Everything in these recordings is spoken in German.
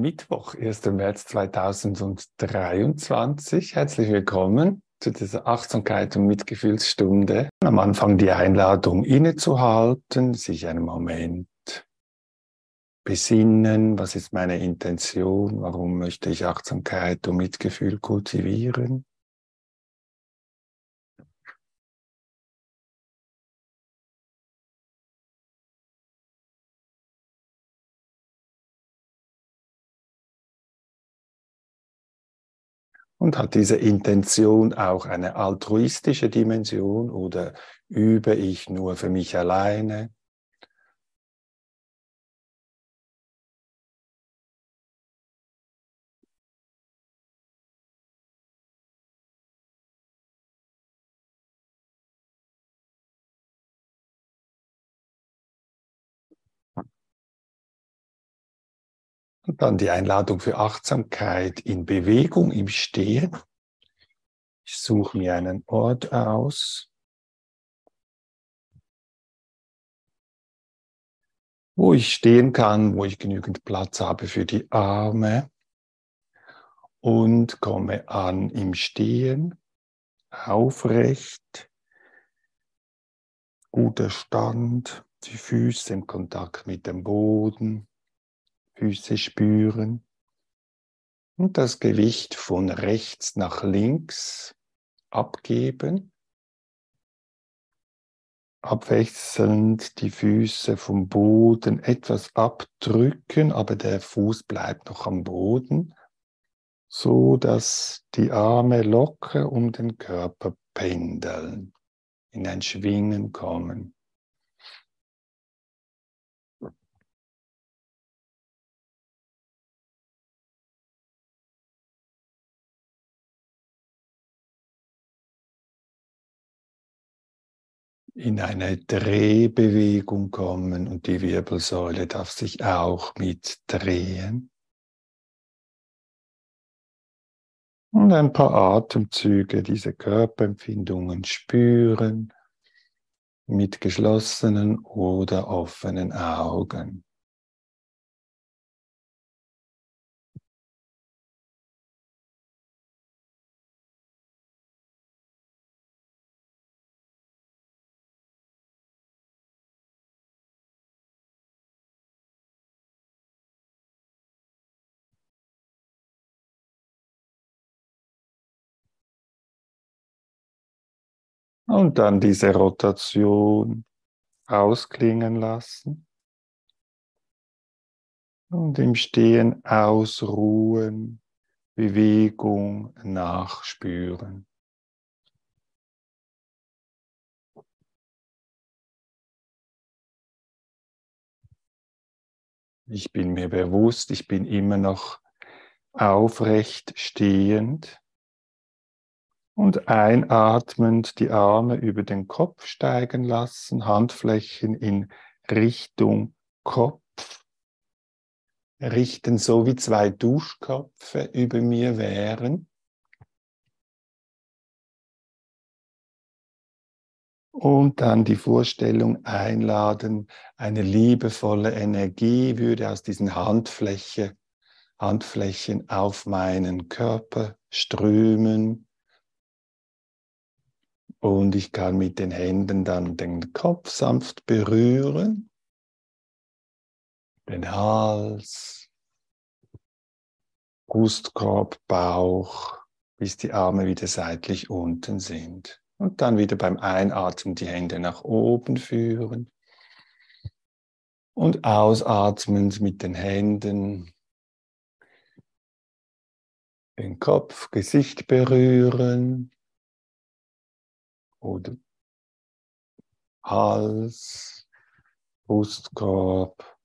Mittwoch, 1. März 2023. Herzlich willkommen zu dieser Achtsamkeit und Mitgefühlsstunde. Am Anfang die Einladung innezuhalten, sich einen Moment besinnen, was ist meine Intention, warum möchte ich Achtsamkeit und Mitgefühl kultivieren. Und hat diese Intention auch eine altruistische Dimension oder übe ich nur für mich alleine? Und dann die Einladung für Achtsamkeit in Bewegung, im Stehen. Ich suche mir einen Ort aus, wo ich stehen kann, wo ich genügend Platz habe für die Arme. Und komme an im Stehen, aufrecht, guter Stand, die Füße im Kontakt mit dem Boden. Füße spüren und das Gewicht von rechts nach links abgeben. Abwechselnd die Füße vom Boden etwas abdrücken, aber der Fuß bleibt noch am Boden, so dass die Arme locker um den Körper pendeln, in ein Schwingen kommen. In eine Drehbewegung kommen und die Wirbelsäule darf sich auch mit drehen. Und ein paar Atemzüge, diese Körperempfindungen spüren mit geschlossenen oder offenen Augen. Und dann diese Rotation ausklingen lassen. Und im Stehen ausruhen, Bewegung nachspüren. Ich bin mir bewusst, ich bin immer noch aufrecht stehend und einatmend die Arme über den Kopf steigen lassen, Handflächen in Richtung Kopf richten, so wie zwei Duschköpfe über mir wären. Und dann die Vorstellung einladen, eine liebevolle Energie würde aus diesen Handfläche, Handflächen auf meinen Körper strömen und ich kann mit den Händen dann den Kopf sanft berühren, den Hals, Brustkorb, Bauch, bis die Arme wieder seitlich unten sind. Und dann wieder beim Einatmen die Hände nach oben führen. Und ausatmend mit den Händen den Kopf, Gesicht berühren, oder Hals, Brustkorb,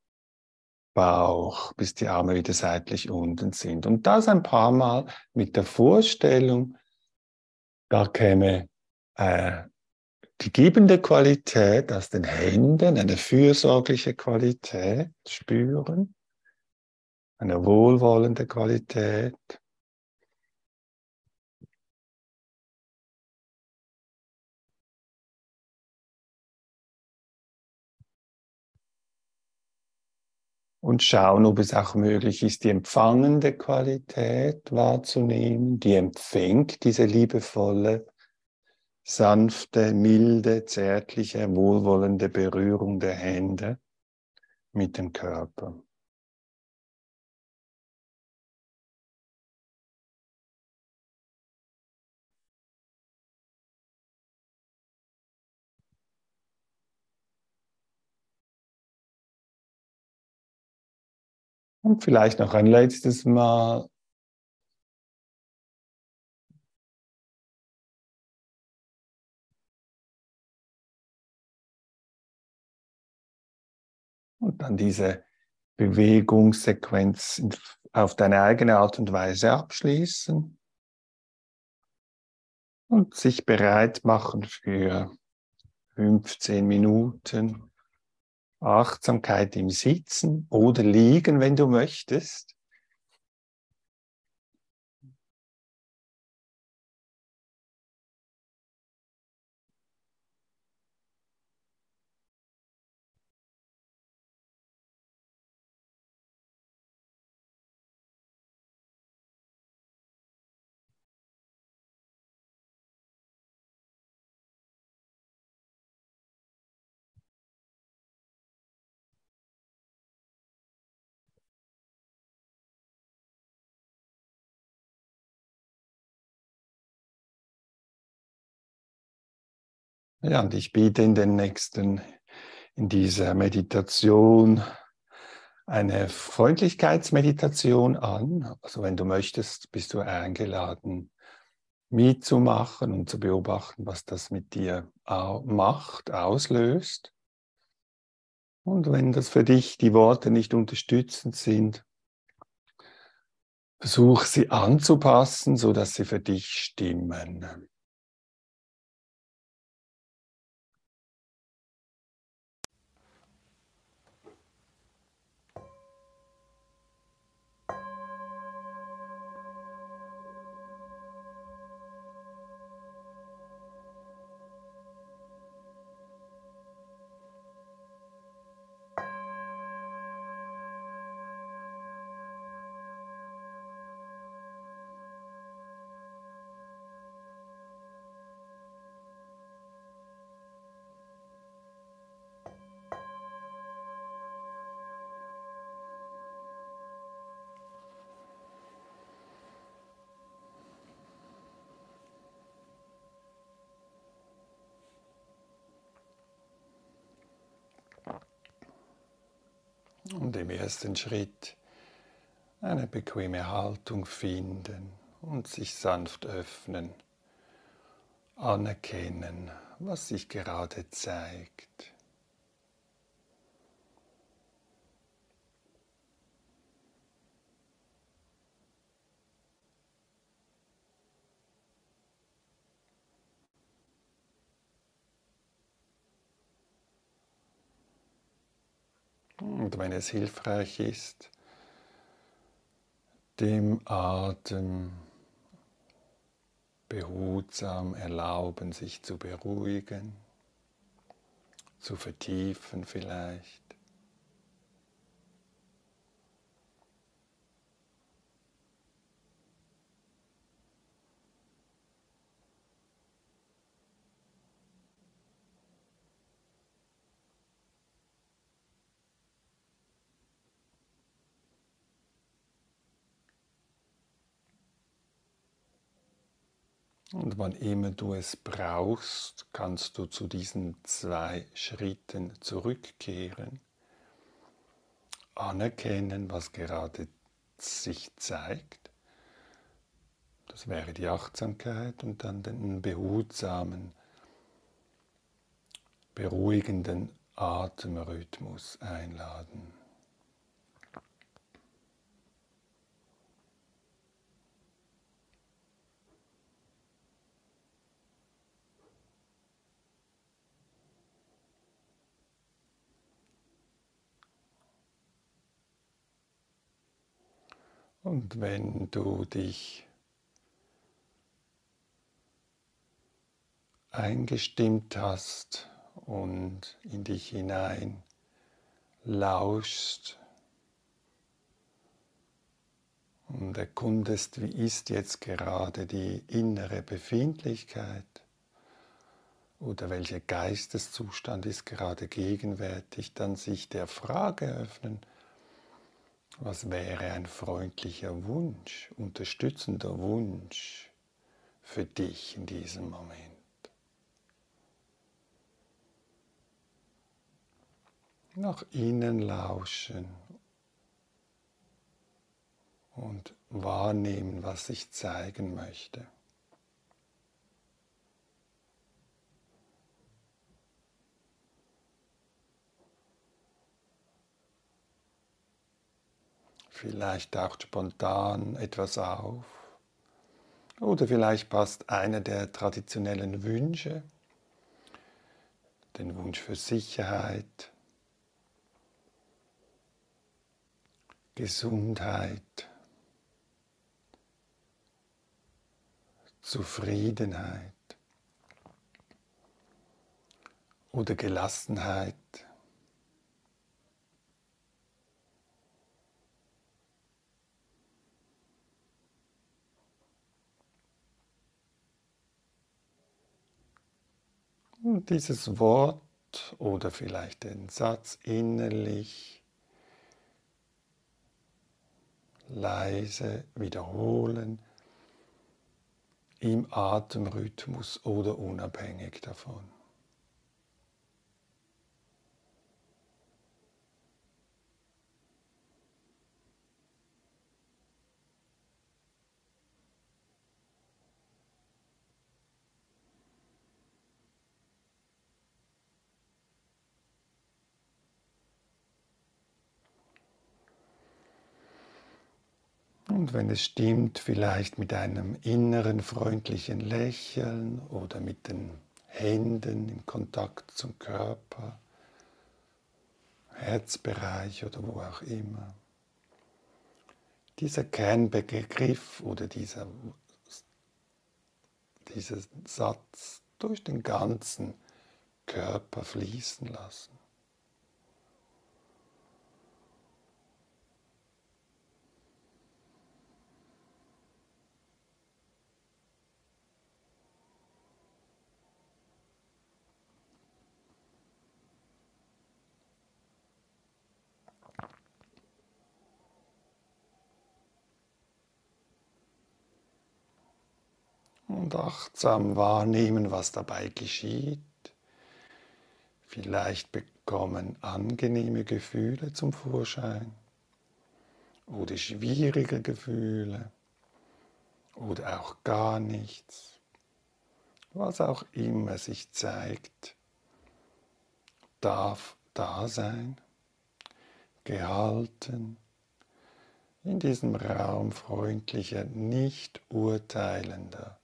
Bauch, bis die Arme wieder seitlich unten sind. Und das ein paar Mal mit der Vorstellung, da käme äh, die gebende Qualität aus den Händen, eine fürsorgliche Qualität spüren, eine wohlwollende Qualität. Und schauen, ob es auch möglich ist, die empfangende Qualität wahrzunehmen, die empfängt diese liebevolle, sanfte, milde, zärtliche, wohlwollende Berührung der Hände mit dem Körper. Und vielleicht noch ein letztes Mal. Und dann diese Bewegungssequenz auf deine eigene Art und Weise abschließen. Und sich bereit machen für 15 Minuten Achtsamkeit im Sitzen oder Liegen, wenn du möchtest. Ja, und ich biete in den nächsten, in dieser Meditation eine Freundlichkeitsmeditation an. Also wenn du möchtest, bist du eingeladen, mitzumachen und zu beobachten, was das mit dir macht, auslöst. Und wenn das für dich die Worte nicht unterstützend sind, versuch sie anzupassen, so dass sie für dich stimmen. Im ersten Schritt eine bequeme Haltung finden und sich sanft öffnen, anerkennen, was sich gerade zeigt. Und wenn es hilfreich ist, dem Atem behutsam erlauben, sich zu beruhigen, zu vertiefen vielleicht. Und wann immer du es brauchst, kannst du zu diesen zwei Schritten zurückkehren, anerkennen, was gerade sich zeigt. Das wäre die Achtsamkeit und dann den behutsamen, beruhigenden Atemrhythmus einladen. Und wenn du dich eingestimmt hast und in dich hinein lauschst, und erkundest, wie ist jetzt gerade die innere Befindlichkeit oder welcher Geisteszustand ist gerade gegenwärtig, dann sich der Frage öffnen, was wäre ein freundlicher Wunsch, unterstützender Wunsch für dich in diesem Moment. Nach innen lauschen und wahrnehmen, was ich zeigen möchte. Vielleicht taucht spontan etwas auf. Oder vielleicht passt einer der traditionellen Wünsche, den Wunsch für Sicherheit, Gesundheit, Zufriedenheit oder Gelassenheit. Und dieses Wort oder vielleicht den Satz innerlich leise wiederholen im Atemrhythmus oder unabhängig davon. Und wenn es stimmt, vielleicht mit einem inneren freundlichen Lächeln oder mit den Händen im Kontakt zum Körper, Herzbereich oder wo auch immer. Dieser Kernbegriff oder dieser, dieser Satz durch den ganzen Körper fließen lassen. Und achtsam wahrnehmen, was dabei geschieht. Vielleicht bekommen angenehme Gefühle zum Vorschein oder schwierige Gefühle oder auch gar nichts. Was auch immer sich zeigt, darf da sein, gehalten, in diesem Raum freundlicher, nicht urteilender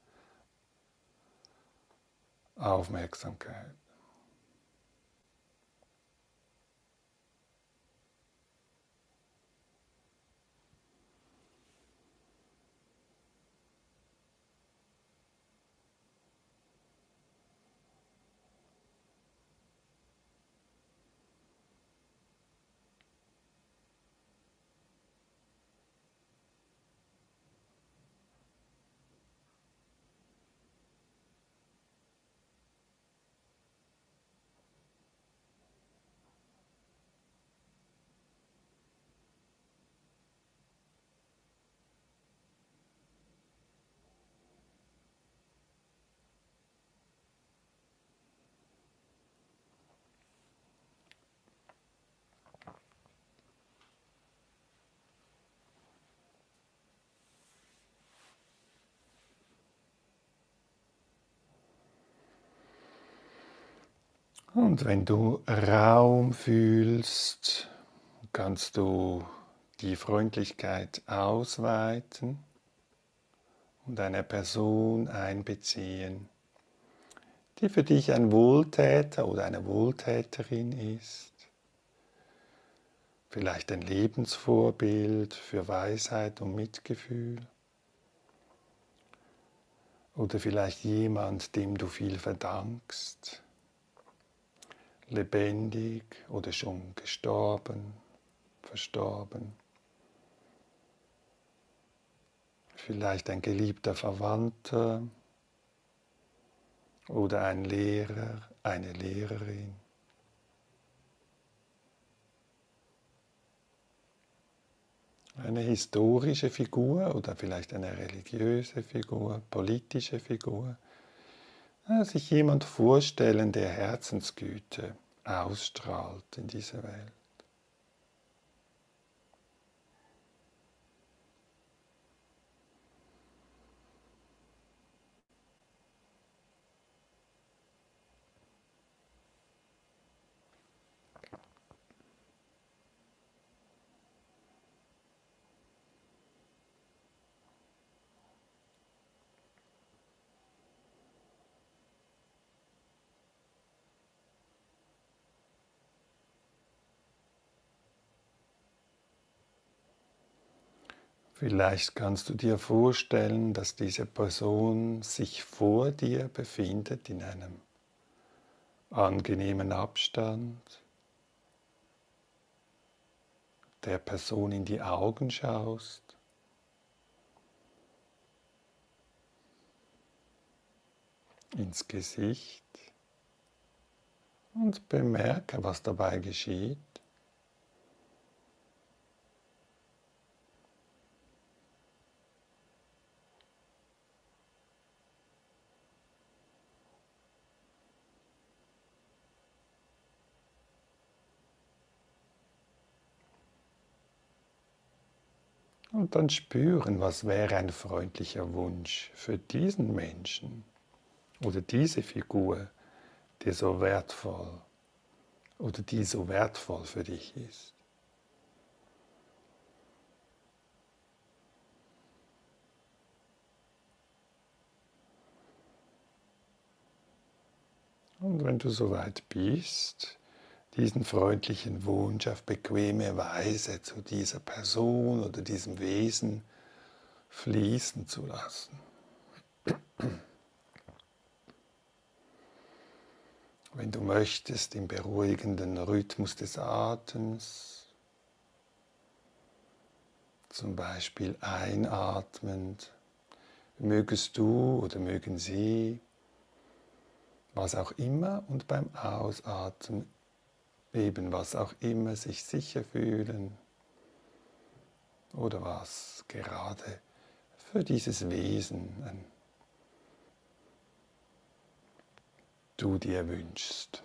Aufmerksamkeit. Und wenn du Raum fühlst, kannst du die Freundlichkeit ausweiten und eine Person einbeziehen, die für dich ein Wohltäter oder eine Wohltäterin ist. Vielleicht ein Lebensvorbild für Weisheit und Mitgefühl. Oder vielleicht jemand, dem du viel verdankst lebendig oder schon gestorben, verstorben. vielleicht ein geliebter Verwandter oder ein Lehrer, eine Lehrerin. Eine historische Figur oder vielleicht eine religiöse Figur, politische Figur. Sich jemand vorstellen, der Herzensgüte ausstrahlt in dieser Welt. Vielleicht kannst du dir vorstellen, dass diese Person sich vor dir befindet in einem angenehmen Abstand, der Person in die Augen schaust, ins Gesicht und bemerke, was dabei geschieht. Und dann spüren, was wäre ein freundlicher Wunsch für diesen Menschen oder diese Figur, die so wertvoll oder die so wertvoll für dich ist. Und wenn du soweit bist, diesen freundlichen Wunsch auf bequeme Weise zu dieser Person oder diesem Wesen fließen zu lassen. Wenn du möchtest, im beruhigenden Rhythmus des Atems, zum Beispiel einatmend, mögest du oder mögen sie, was auch immer, und beim Ausatmen eben was auch immer, sich sicher fühlen oder was gerade für dieses Wesen du dir wünschst.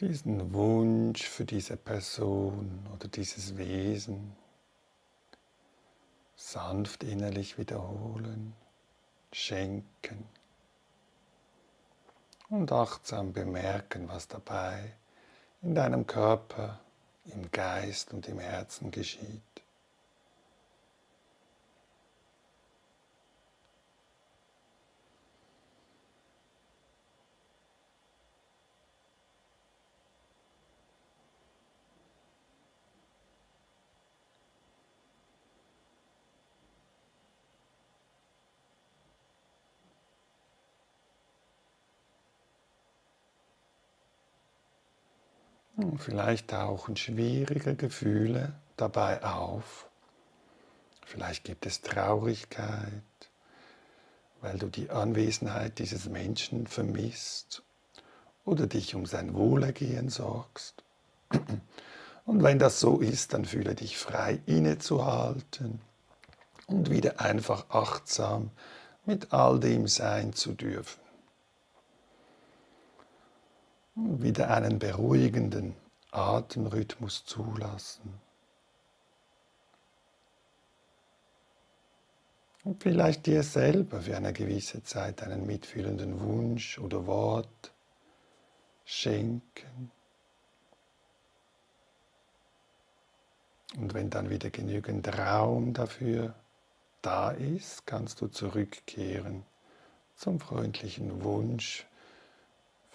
Diesen Wunsch für diese Person oder dieses Wesen sanft innerlich wiederholen, schenken und achtsam bemerken, was dabei in deinem Körper, im Geist und im Herzen geschieht. Vielleicht tauchen schwierige Gefühle dabei auf, Vielleicht gibt es Traurigkeit, weil du die Anwesenheit dieses Menschen vermisst oder dich um sein Wohlergehen sorgst. Und wenn das so ist, dann fühle dich frei innezuhalten und wieder einfach achtsam mit all dem sein zu dürfen. Wieder einen beruhigenden Atemrhythmus zulassen. Und vielleicht dir selber für eine gewisse Zeit einen mitfühlenden Wunsch oder Wort schenken. Und wenn dann wieder genügend Raum dafür da ist, kannst du zurückkehren zum freundlichen Wunsch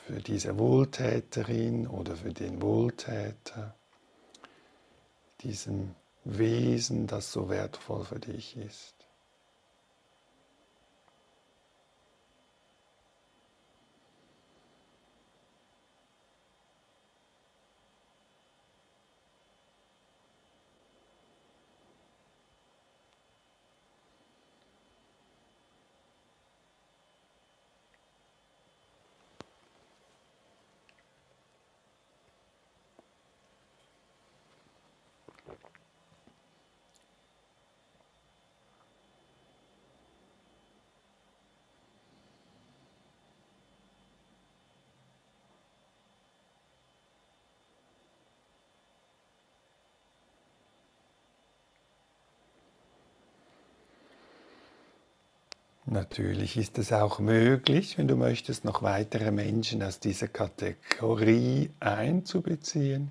für diese Wohltäterin oder für den Wohltäter, diesem Wesen, das so wertvoll für dich ist. Natürlich ist es auch möglich, wenn du möchtest, noch weitere Menschen aus dieser Kategorie einzubeziehen.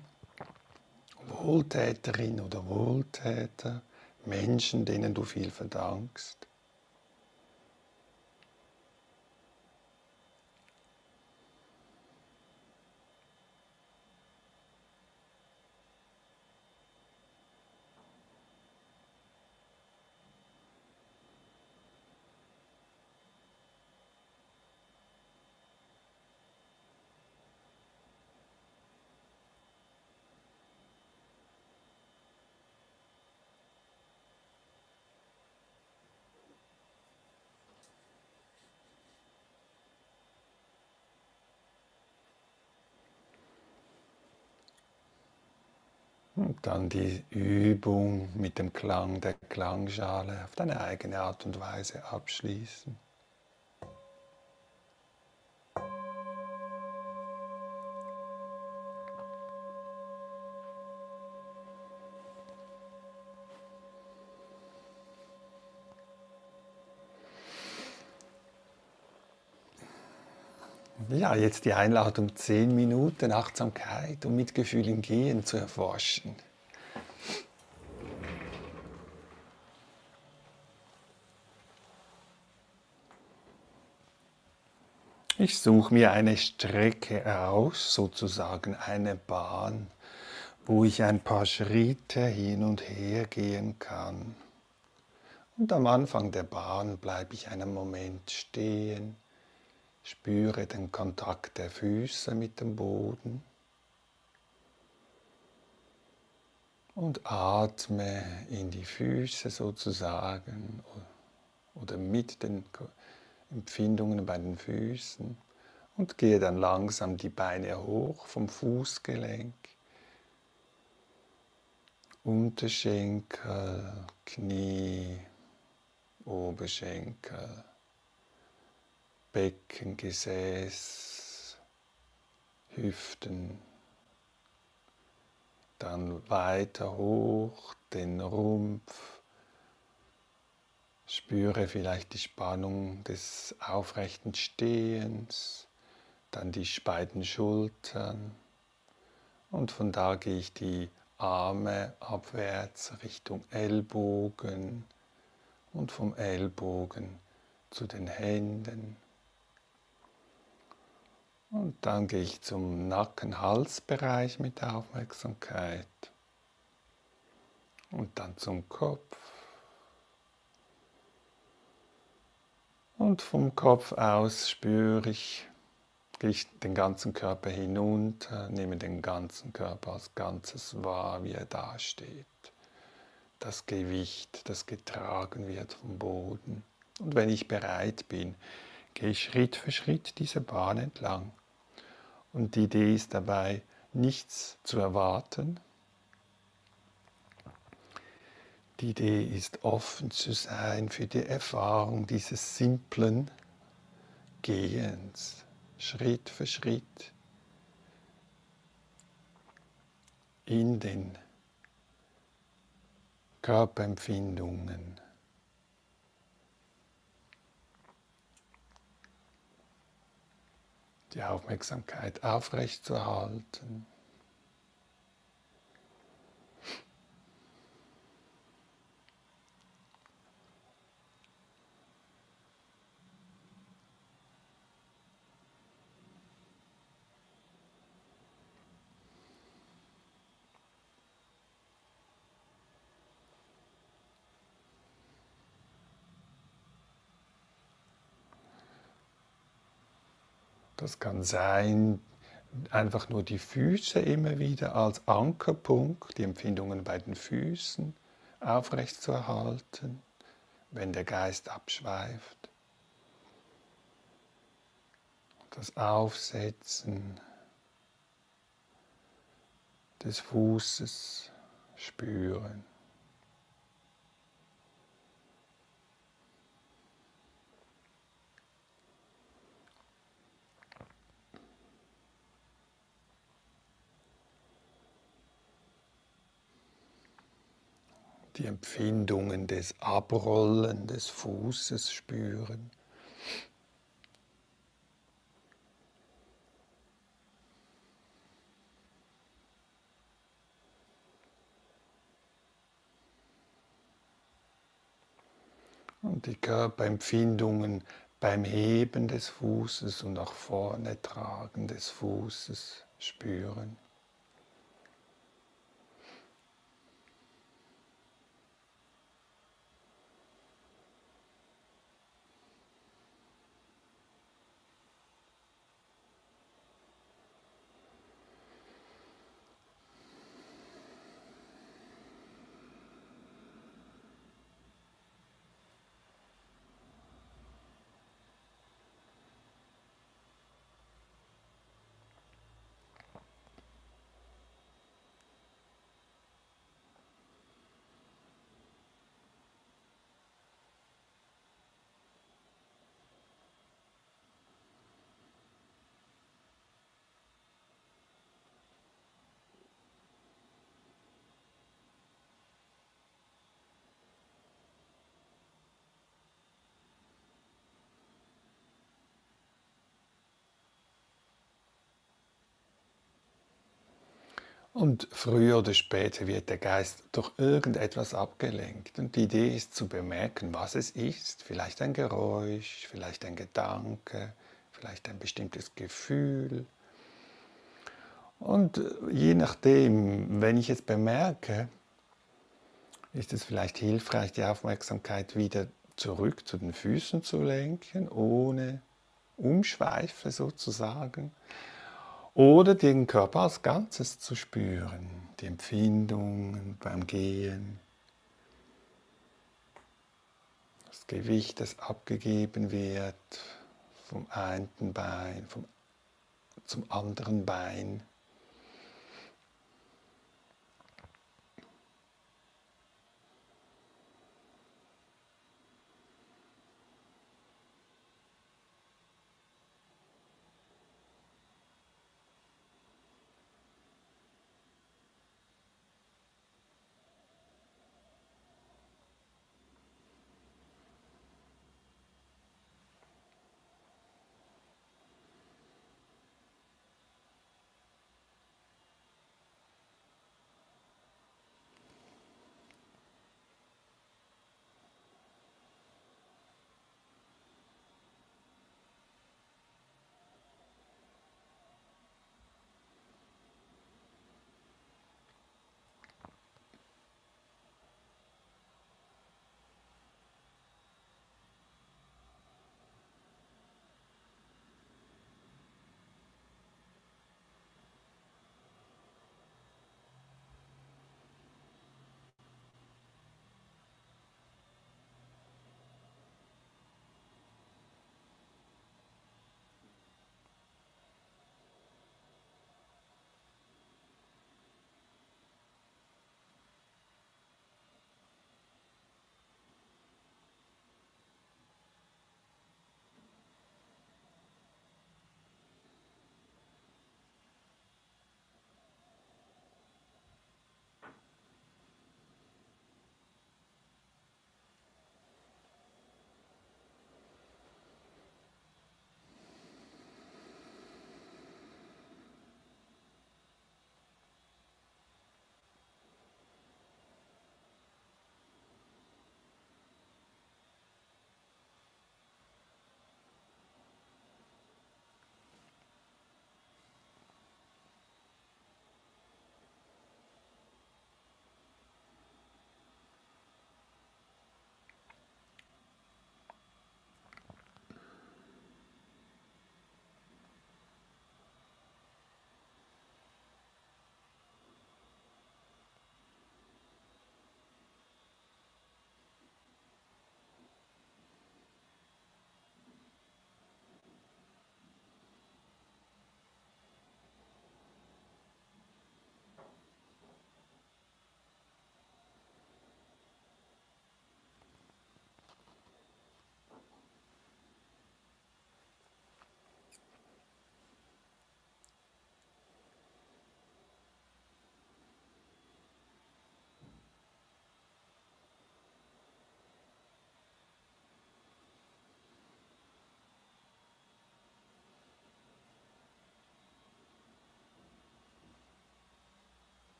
Wohltäterin oder Wohltäter, Menschen, denen du viel verdankst. Und dann die Übung mit dem Klang der Klangschale auf deine eigene Art und Weise abschließen. Ja, jetzt die Einladung, zehn Minuten Achtsamkeit und Mitgefühl im Gehen zu erforschen. Ich suche mir eine Strecke aus, sozusagen eine Bahn, wo ich ein paar Schritte hin und her gehen kann. Und am Anfang der Bahn bleibe ich einen Moment stehen Spüre den Kontakt der Füße mit dem Boden. Und atme in die Füße sozusagen oder mit den Empfindungen bei den Füßen. Und gehe dann langsam die Beine hoch vom Fußgelenk, Unterschenkel, Knie, Oberschenkel. Becken, Gesäß, Hüften, dann weiter hoch den Rumpf. Spüre vielleicht die Spannung des aufrechten Stehens, dann die beiden Schultern. Und von da gehe ich die Arme abwärts Richtung Ellbogen und vom Ellbogen zu den Händen und dann gehe ich zum Nacken-Halsbereich mit der Aufmerksamkeit. Und dann zum Kopf. Und vom Kopf aus spüre ich, gehe ich den ganzen Körper hinunter, nehme den ganzen Körper als Ganzes wahr, wie er dasteht. das Gewicht, das getragen wird vom Boden. Und wenn ich bereit bin, gehe ich Schritt für Schritt diese Bahn entlang. Und die Idee ist dabei, nichts zu erwarten. Die Idee ist offen zu sein für die Erfahrung dieses simplen Gehens, Schritt für Schritt in den Körperempfindungen. Die Aufmerksamkeit aufrechtzuerhalten. Das kann sein, einfach nur die Füße immer wieder als Ankerpunkt, die Empfindungen bei den Füßen aufrecht zu erhalten, wenn der Geist abschweift. Das Aufsetzen des Fußes spüren. Die Empfindungen des Abrollen des Fußes spüren. Und die Körperempfindungen beim Heben des Fußes und nach vorne tragen des Fußes spüren. Und früher oder später wird der Geist durch irgendetwas abgelenkt. Und die Idee ist zu bemerken, was es ist. Vielleicht ein Geräusch, vielleicht ein Gedanke, vielleicht ein bestimmtes Gefühl. Und je nachdem, wenn ich es bemerke, ist es vielleicht hilfreich, die Aufmerksamkeit wieder zurück zu den Füßen zu lenken, ohne Umschweife sozusagen. Oder den Körper als Ganzes zu spüren, die Empfindungen beim Gehen, das Gewicht, das abgegeben wird vom einen Bein vom, zum anderen Bein.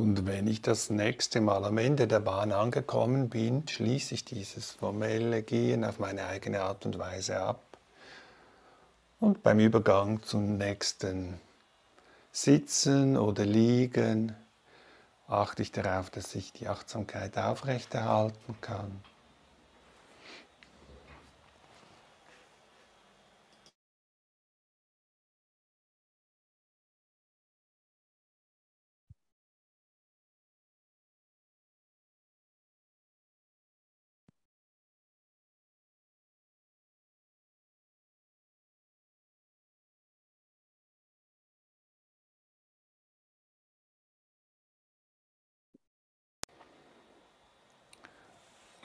Und wenn ich das nächste Mal am Ende der Bahn angekommen bin, schließe ich dieses formelle Gehen auf meine eigene Art und Weise ab. Und beim Übergang zum nächsten Sitzen oder Liegen achte ich darauf, dass ich die Achtsamkeit aufrechterhalten kann.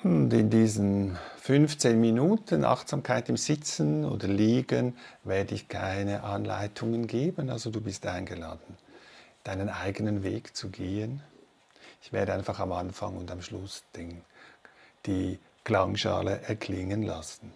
Und in diesen 15 Minuten Achtsamkeit im Sitzen oder Liegen werde ich keine Anleitungen geben. Also du bist eingeladen, deinen eigenen Weg zu gehen. Ich werde einfach am Anfang und am Schluss den, die Klangschale erklingen lassen.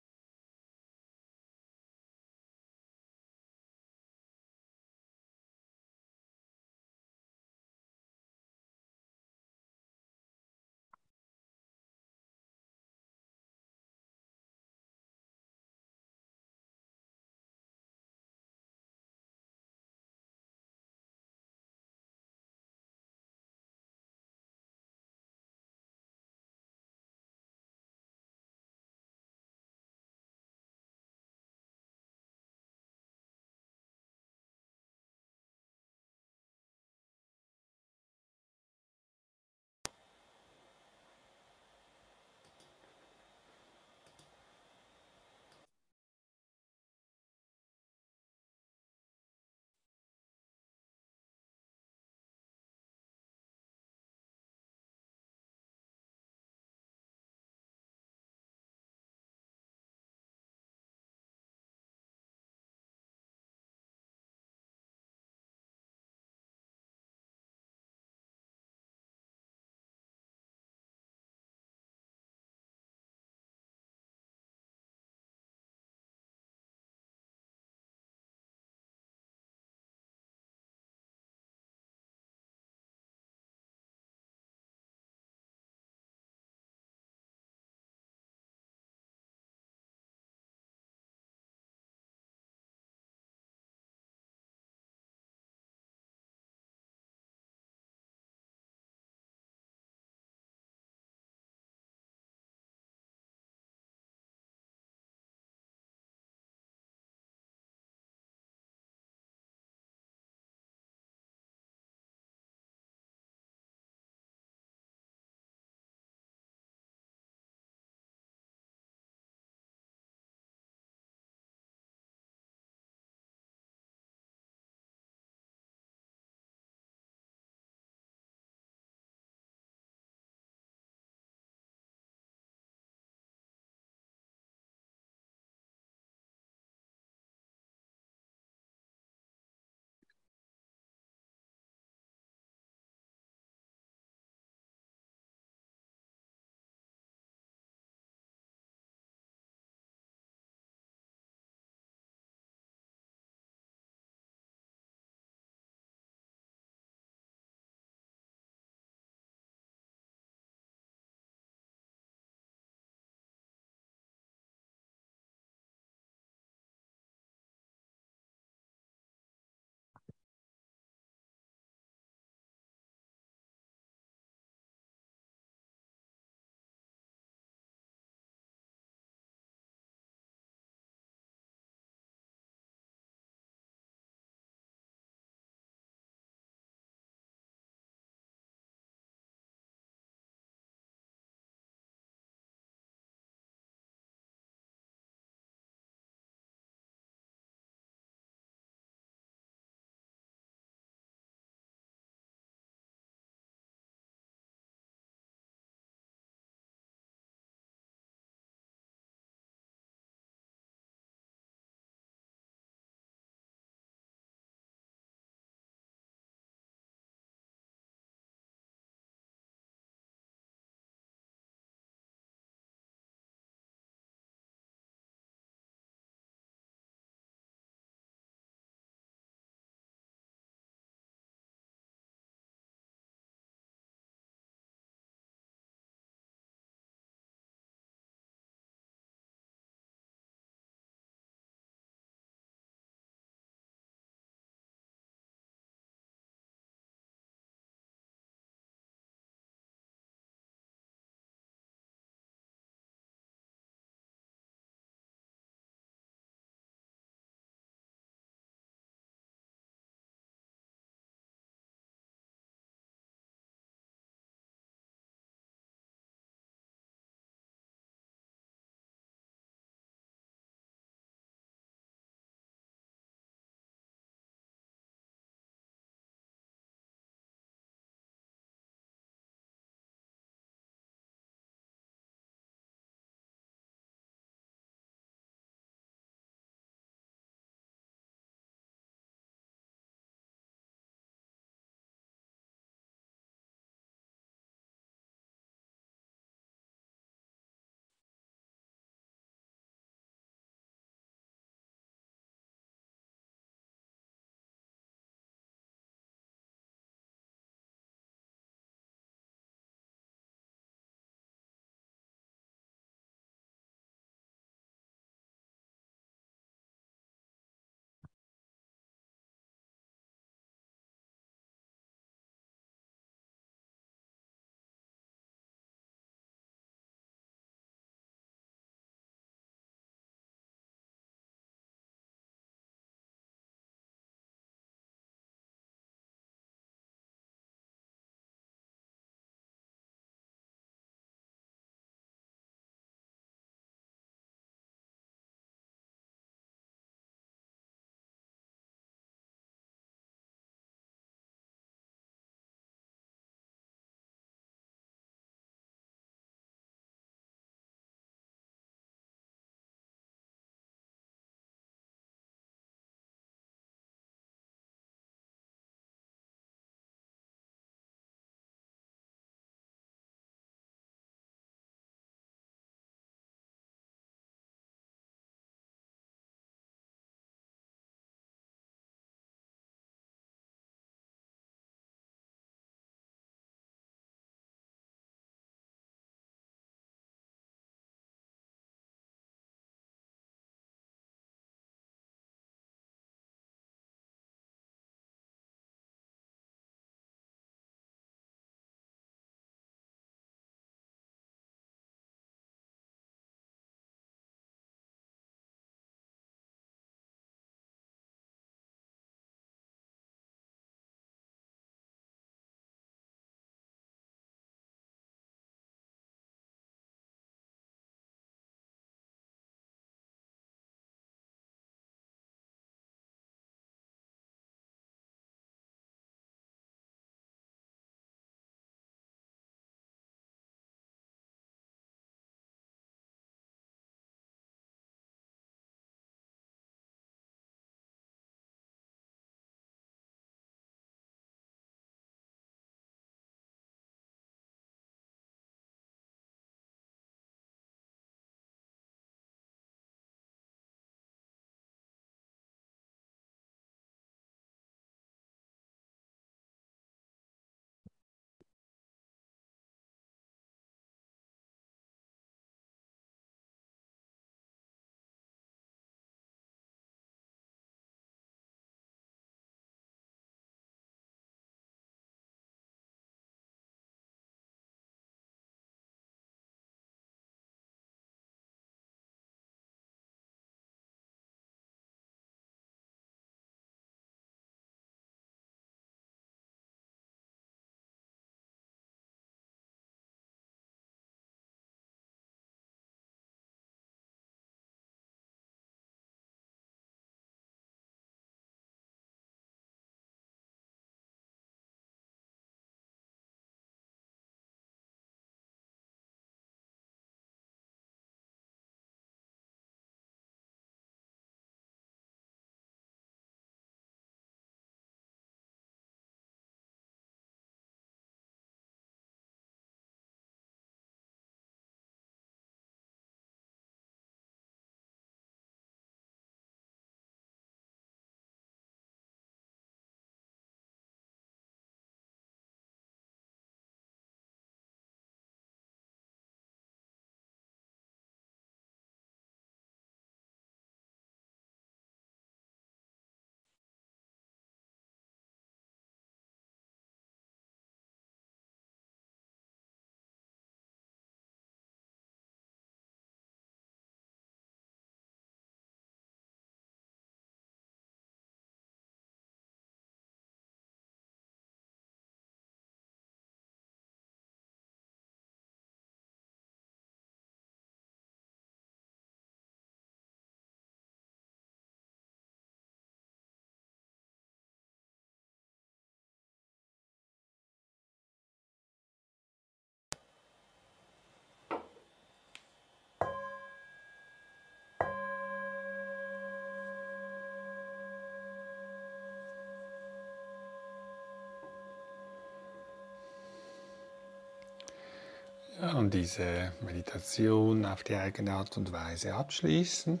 Und diese Meditation auf die eigene Art und Weise abschließen.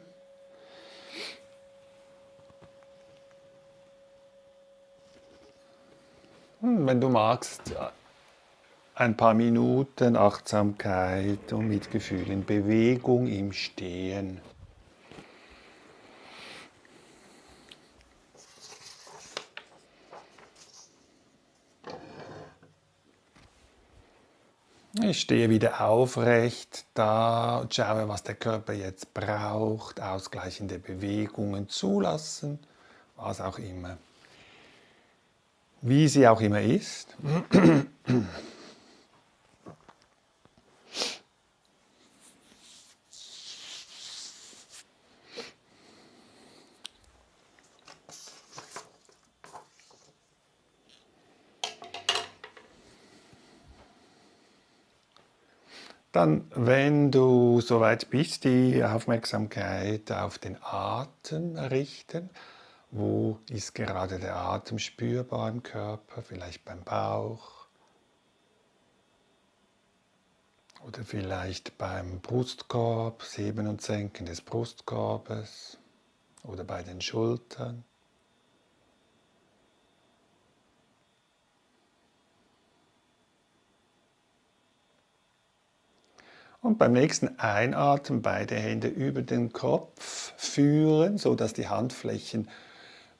Hm, wenn du magst, ein paar Minuten Achtsamkeit und Mitgefühl in Bewegung im Stehen. Ich stehe wieder aufrecht da und schaue, was der Körper jetzt braucht. Ausgleichende Bewegungen zulassen, was auch immer. Wie sie auch immer ist. Dann, wenn du soweit bist, die Aufmerksamkeit auf den Atem richten. Wo ist gerade der Atem spürbar im Körper? Vielleicht beim Bauch oder vielleicht beim Brustkorb, Heben und Senken des Brustkorbes oder bei den Schultern. Und beim nächsten Einatmen beide Hände über den Kopf führen, so dass die Handflächen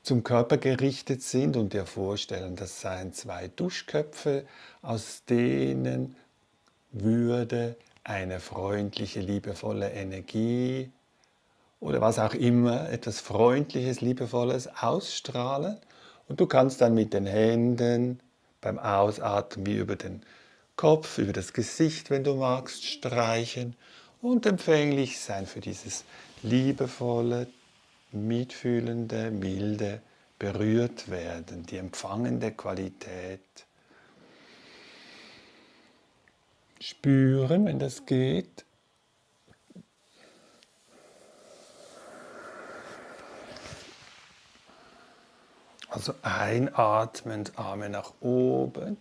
zum Körper gerichtet sind und dir vorstellen, das seien zwei Duschköpfe, aus denen würde eine freundliche, liebevolle Energie oder was auch immer, etwas Freundliches, Liebevolles ausstrahlen. Und du kannst dann mit den Händen beim Ausatmen wie über den Kopf, über das Gesicht, wenn du magst, streichen und empfänglich sein für dieses liebevolle, mitfühlende, milde, berührt werden, die empfangende Qualität. Spüren, wenn das geht. Also einatmend, Arme nach oben.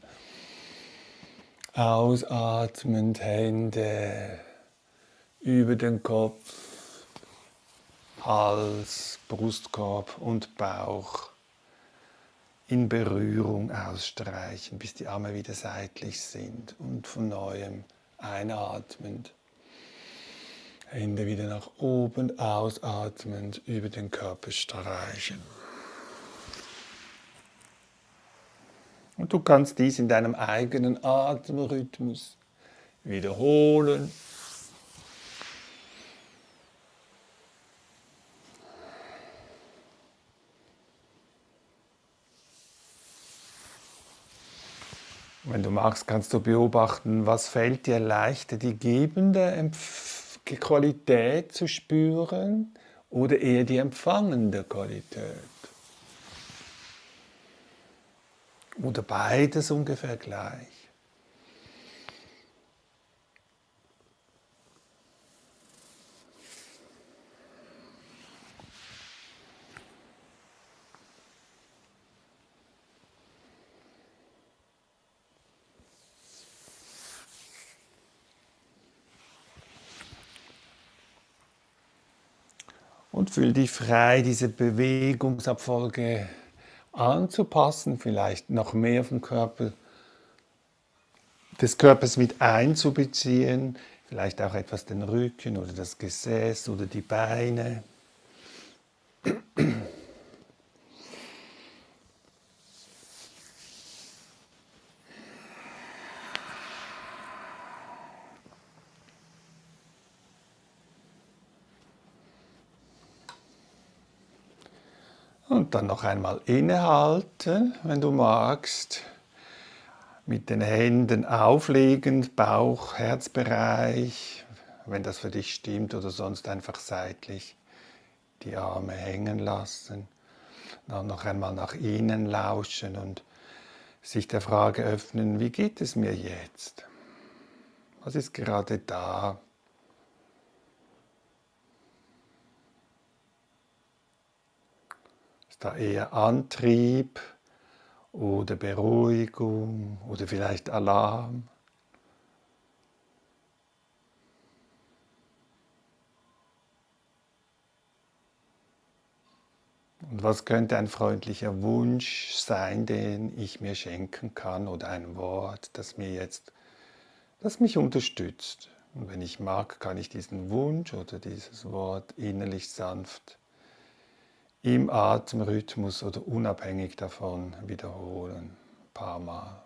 Ausatmend Hände über den Kopf, Hals, Brustkorb und Bauch in Berührung ausstreichen, bis die Arme wieder seitlich sind und von neuem einatmend. Hände wieder nach oben, ausatmend über den Körper streichen. Und du kannst dies in deinem eigenen Atemrhythmus wiederholen. Wenn du magst, kannst du beobachten, was fällt dir leichter, die gebende Qualität zu spüren oder eher die empfangende Qualität. Oder beides ungefähr gleich. Und fühl dich frei, diese Bewegungsabfolge anzupassen, vielleicht noch mehr vom Körper, des Körpers mit einzubeziehen, vielleicht auch etwas den Rücken oder das Gesäß oder die Beine. Und dann noch einmal innehalten, wenn du magst. Mit den Händen auflegend, Bauch, Herzbereich, wenn das für dich stimmt, oder sonst einfach seitlich die Arme hängen lassen. Dann noch einmal nach innen lauschen und sich der Frage öffnen, wie geht es mir jetzt? Was ist gerade da? da eher Antrieb oder Beruhigung oder vielleicht Alarm. Und was könnte ein freundlicher Wunsch sein, den ich mir schenken kann oder ein Wort, das mir jetzt, das mich unterstützt? Und wenn ich mag, kann ich diesen Wunsch oder dieses Wort innerlich sanft im Atemrhythmus oder unabhängig davon wiederholen, ein paar Mal.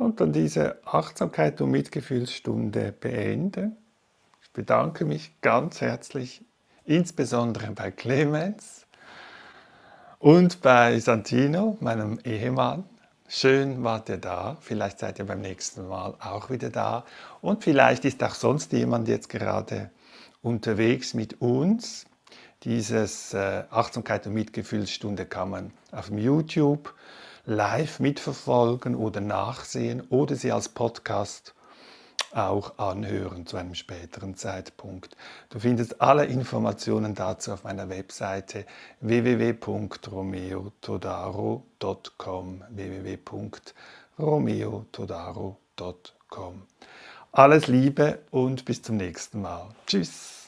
Und dann diese Achtsamkeit und Mitgefühlsstunde beenden. Ich bedanke mich ganz herzlich, insbesondere bei Clemens und bei Santino, meinem Ehemann. Schön wart ihr da. Vielleicht seid ihr beim nächsten Mal auch wieder da. Und vielleicht ist auch sonst jemand jetzt gerade unterwegs mit uns. Dieses äh, Achtsamkeit und Mitgefühlsstunde kann man auf YouTube live mitverfolgen oder nachsehen oder sie als Podcast auch anhören zu einem späteren Zeitpunkt. Du findest alle Informationen dazu auf meiner Webseite www.romeotodaro.com www.romeotodaro.com Alles Liebe und bis zum nächsten Mal. Tschüss.